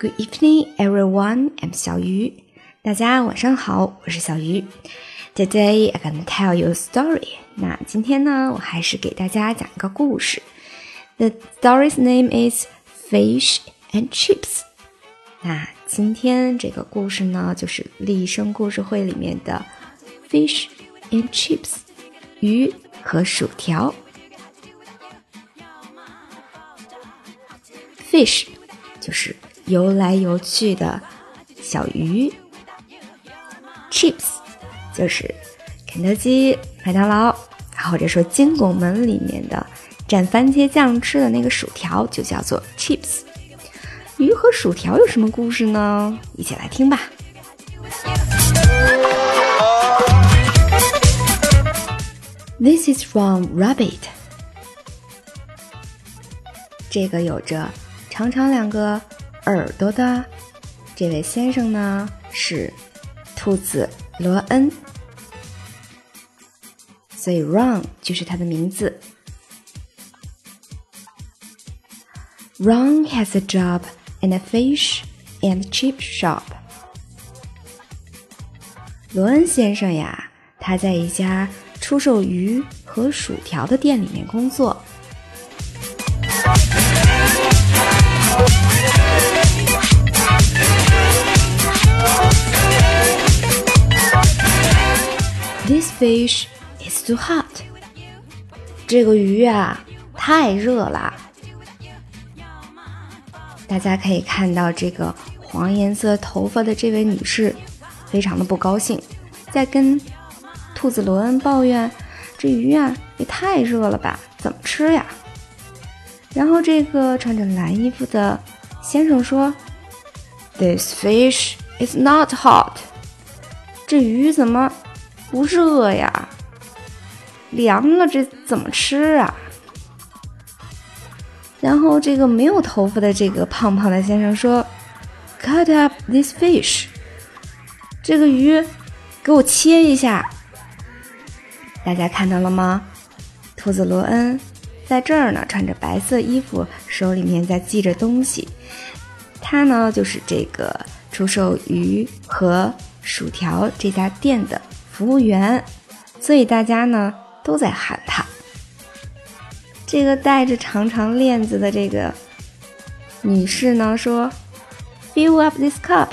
Good evening, everyone. I'm 小鱼。大家晚上好，我是小鱼。Today I'm gonna tell you a story. 那今天呢，我还是给大家讲一个故事。The story's name is Fish and Chips. 那今天这个故事呢，就是立生故事会里面的 Fish and Chips，鱼和薯条。Fish 就是游来游去的小鱼，Chips 就是肯德基、麦当劳，或者说金拱门里面的蘸番茄酱吃的那个薯条，就叫做 Chips。鱼和薯条有什么故事呢？一起来听吧。This is from Rabbit。这个有着。长长两个耳朵的这位先生呢，是兔子罗恩，所以 Ron 就是他的名字。Ron has a job in a fish and chip shop。罗恩先生呀，他在一家出售鱼和薯条的店里面工作。Fish is too hot。这个鱼啊，太热了。大家可以看到，这个黄颜色头发的这位女士，非常的不高兴，在跟兔子罗恩抱怨：“这鱼啊，也太热了吧，怎么吃呀？”然后这个穿着蓝衣服的先生说：“This fish is not hot。这鱼怎么不热呀？凉了，这怎么吃啊？”然后这个没有头发的这个胖胖的先生说：“Cut up this fish。这个鱼给我切一下。”大家看到了吗？兔子罗恩。在这儿呢，穿着白色衣服，手里面在系着东西。他呢，就是这个出售鱼和薯条这家店的服务员，所以大家呢都在喊他。这个带着长长链子的这个女士呢说：“Fill up this cup，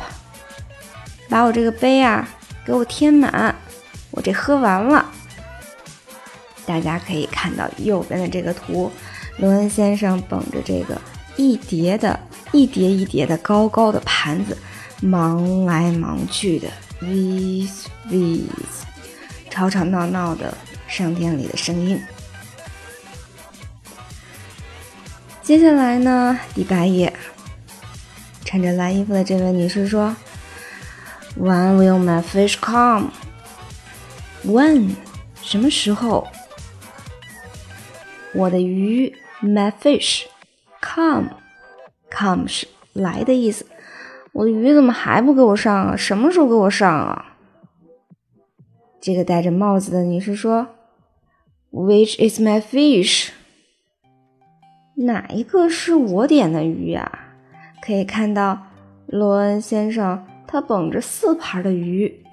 把我这个杯啊给我填满，我这喝完了。”大家可以看到右边的这个图，罗恩先生捧着这个一叠的、一叠一叠的高高的盘子，忙来忙去的 V's V's，吵吵闹闹的商店里的声音。接下来呢，第八页，穿着蓝衣服的这位女士说：“When will my fish come？When？什么时候？”我的鱼，my fish，come，come 是来的意思。我的鱼怎么还不给我上啊？什么时候给我上啊？这个戴着帽子的女士说：“Which is my fish？哪一个是我点的鱼呀？”可以看到，罗恩先生他捧着四盘的鱼，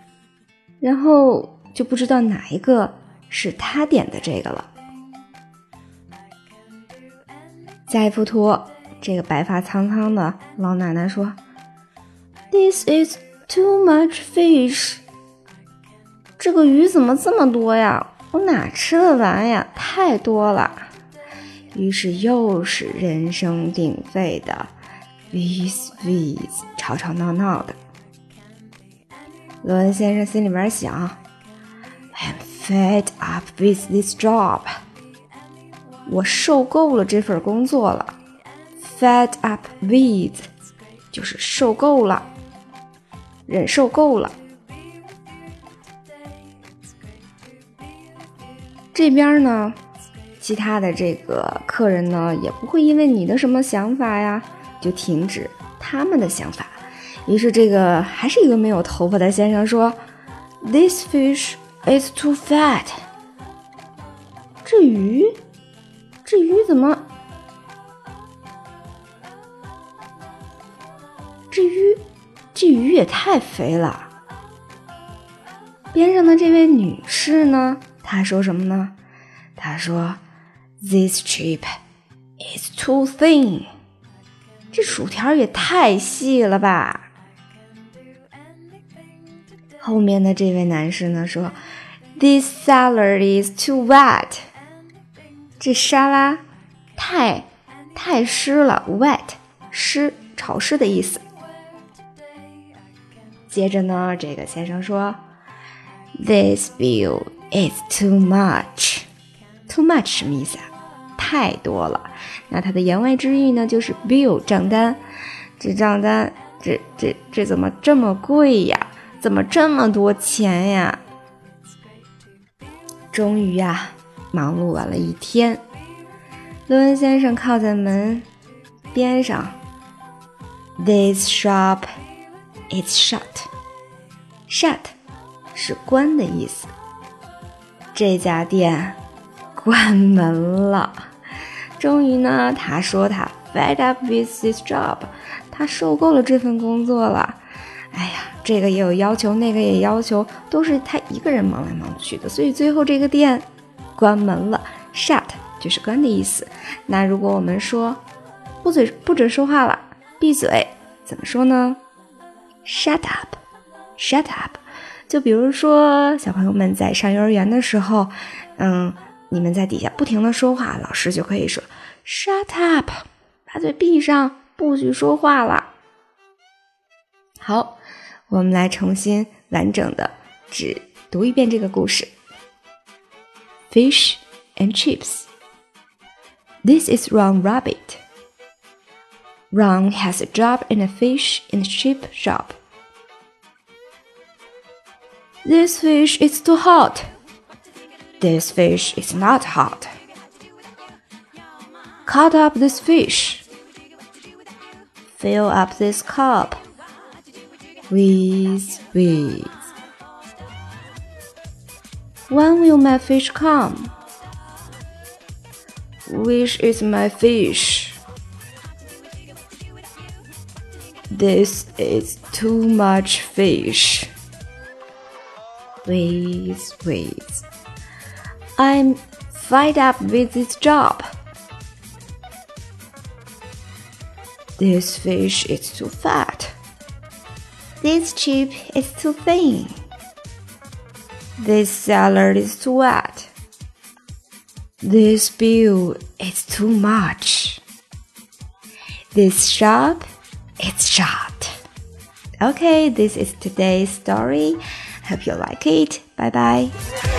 然后就不知道哪一个是他点的这个了。下一幅图，这个白发苍苍的老奶奶说：“This is too much fish。这个鱼怎么这么多呀？我哪吃得完呀？太多了。”于是又是人声鼎沸的 “vis vis”，吵吵闹闹的。罗恩先生心里面想：“I'm fed up with this job。”我受够了这份工作了，fed up with，就是受够了，忍受够了。这边呢，其他的这个客人呢，也不会因为你的什么想法呀，就停止他们的想法。于是，这个还是一个没有头发的先生说：“This fish is too fat。”这鱼。这鱼怎么这鱼，这鱼也太肥了。边上的这位女士呢，她说什么呢？她说：“This chip is too thin。”这薯条也太细了吧。后面的这位男士呢说：“This salad is too wet。”这沙拉太太湿了，wet 湿潮湿的意思。接着呢，这个先生说：“This bill is too much。”too much 什么意思啊？太多了。那它的言外之意呢，就是 bill 账单。这账单，这这这怎么这么贵呀？怎么这么多钱呀？终于呀，忙碌完了一天，罗恩先生靠在门边上。This shop It's shut. Shut 是关的意思。这家店关门了。终于呢，他说他 fed up with this job，他受够了这份工作了。哎呀，这个也有要求，那个也要求，都是他一个人忙来忙去的，所以最后这个店关门了。Shut 就是关的意思。那如果我们说不嘴不准说话了，闭嘴，怎么说呢？Shut up，shut up。就比如说小朋友们在上幼儿园的时候，嗯，你们在底下不停的说话，老师就可以说 Shut up，把嘴闭上，不许说话了。好。我们来重新完整的只读一遍这个故事。Fish and chips. This is wrong, Rabbit. Ron has a job in a fish and chip shop. This fish is too hot. This fish is not hot. Cut up this fish. Fill up this cup with with. When will my fish come? Which is my fish? This is too much fish. Please, please. I'm fed up with this job. This fish is too fat. This chip is too thin. This salad is too wet. This bill is too much. This shop is shut. Okay, this is today's story. Hope you like it. Bye bye.